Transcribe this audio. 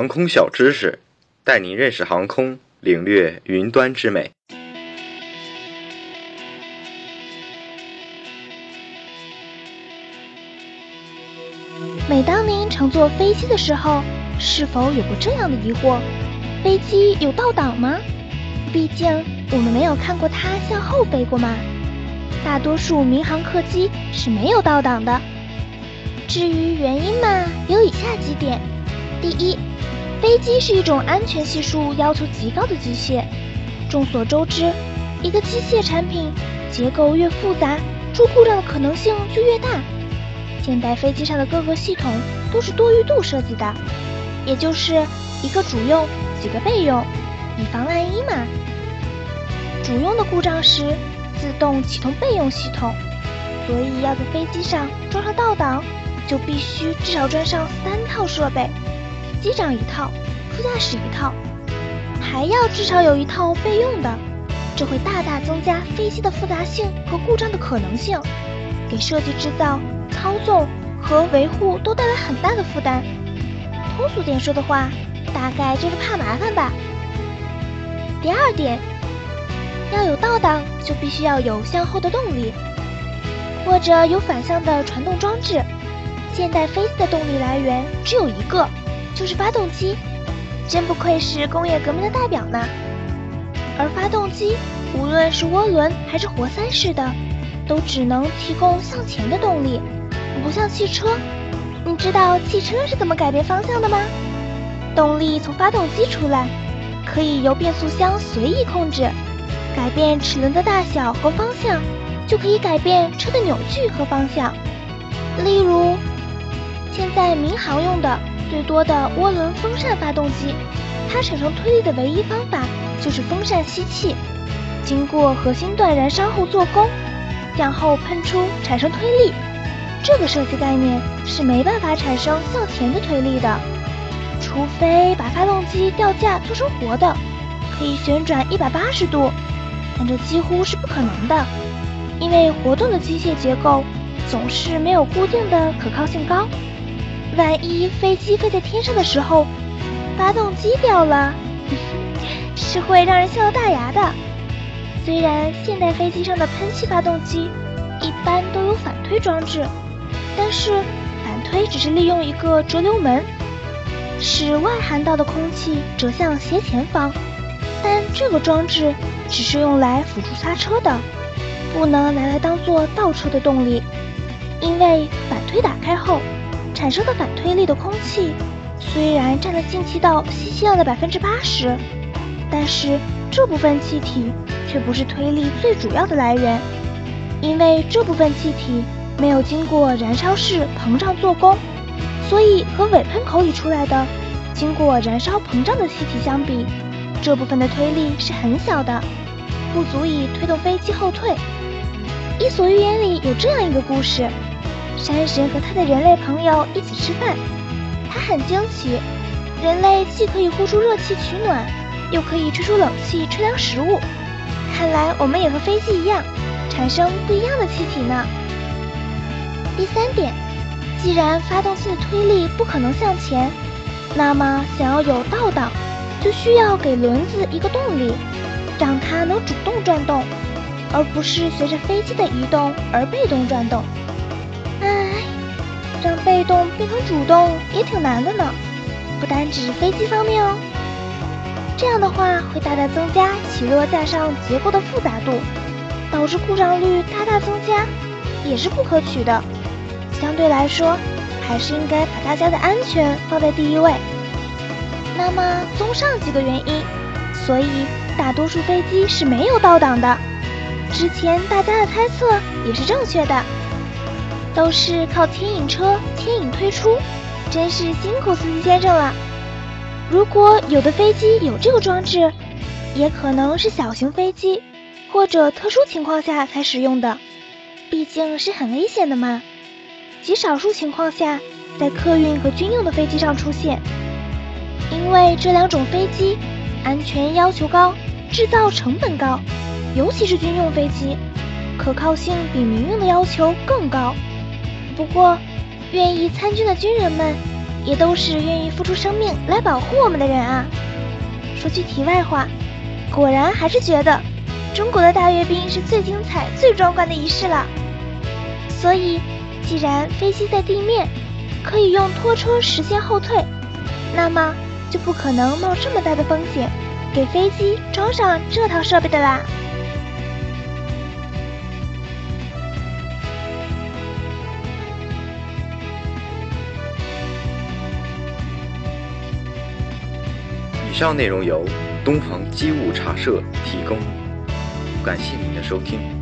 航空小知识，带您认识航空，领略云端之美。每当您乘坐飞机的时候，是否有过这样的疑惑：飞机有倒档吗？毕竟我们没有看过它向后飞过嘛。大多数民航客机是没有倒档的。至于原因嘛，有以下几点：第一，飞机是一种安全系数要求极高的机械。众所周知，一个机械产品结构越复杂，出故障的可能性就越大。现代飞机上的各个系统都是多余度设计的，也就是一个主用，几个备用，以防万一嘛。主用的故障时，自动启动备用系统，所以要在飞机上装上倒档，就必须至少装上三套设备。机长一套，副驾驶一套，还要至少有一套备用的，这会大大增加飞机的复杂性和故障的可能性，给设计制造、操纵和维护都带来很大的负担。通俗点说的话，大概就是怕麻烦吧。第二点，要有倒档，就必须要有向后的动力，或者有反向的传动装置。现代飞机的动力来源只有一个。就是发动机，真不愧是工业革命的代表呢。而发动机，无论是涡轮还是活塞式的，都只能提供向前的动力，不像汽车。你知道汽车是怎么改变方向的吗？动力从发动机出来，可以由变速箱随意控制，改变齿轮的大小和方向，就可以改变车的扭矩和方向。例如，现在民航用的。最多的涡轮风扇发动机，它产生推力的唯一方法就是风扇吸气，经过核心段燃烧后做功，向后喷出产生推力。这个设计概念是没办法产生向前的推力的，除非把发动机吊架做成活的，可以旋转一百八十度，但这几乎是不可能的，因为活动的机械结构总是没有固定的可靠性高。万一飞机飞在天上的时候，发动机掉了，是会让人笑掉大牙的。虽然现代飞机上的喷气发动机一般都有反推装置，但是反推只是利用一个折流门，使外涵道的空气折向斜前方。但这个装置只是用来辅助刹车的，不能拿来当做倒车的动力，因为反推打开后。产生的反推力的空气，虽然占了进气道吸气量的百分之八十，但是这部分气体却不是推力最主要的来源，因为这部分气体没有经过燃烧室膨胀做功，所以和尾喷口里出来的经过燃烧膨胀的气体相比，这部分的推力是很小的，不足以推动飞机后退。《伊索寓言》里有这样一个故事。山神和他的人类朋友一起吃饭，他很惊奇，人类既可以呼出热气取暖，又可以吹出冷气吹凉食物。看来我们也和飞机一样，产生不一样的气体呢。第三点，既然发动机的推力不可能向前，那么想要有倒档，就需要给轮子一个动力，让它能主动转动，而不是随着飞机的移动而被动转动。让被动变成主动也挺难的呢，不单指飞机方面哦。这样的话会大大增加起落架上结构的复杂度，导致故障率大大增加，也是不可取的。相对来说，还是应该把大家的安全放在第一位。那么，综上几个原因，所以大多数飞机是没有倒档的。之前大家的猜测也是正确的。都是靠牵引车牵引推出，真是辛苦司机先生了。如果有的飞机有这个装置，也可能是小型飞机或者特殊情况下才使用的，毕竟是很危险的嘛。极少数情况下，在客运和军用的飞机上出现，因为这两种飞机安全要求高，制造成本高，尤其是军用飞机，可靠性比民用的要求更高。不过，愿意参军的军人们也都是愿意付出生命来保护我们的人啊。说句题外话，果然还是觉得中国的大阅兵是最精彩、最壮观的仪式了。所以，既然飞机在地面可以用拖车实现后退，那么就不可能冒这么大的风险给飞机装上这套设备的啦。以上内容由东鹏机务茶社提供，感谢您的收听。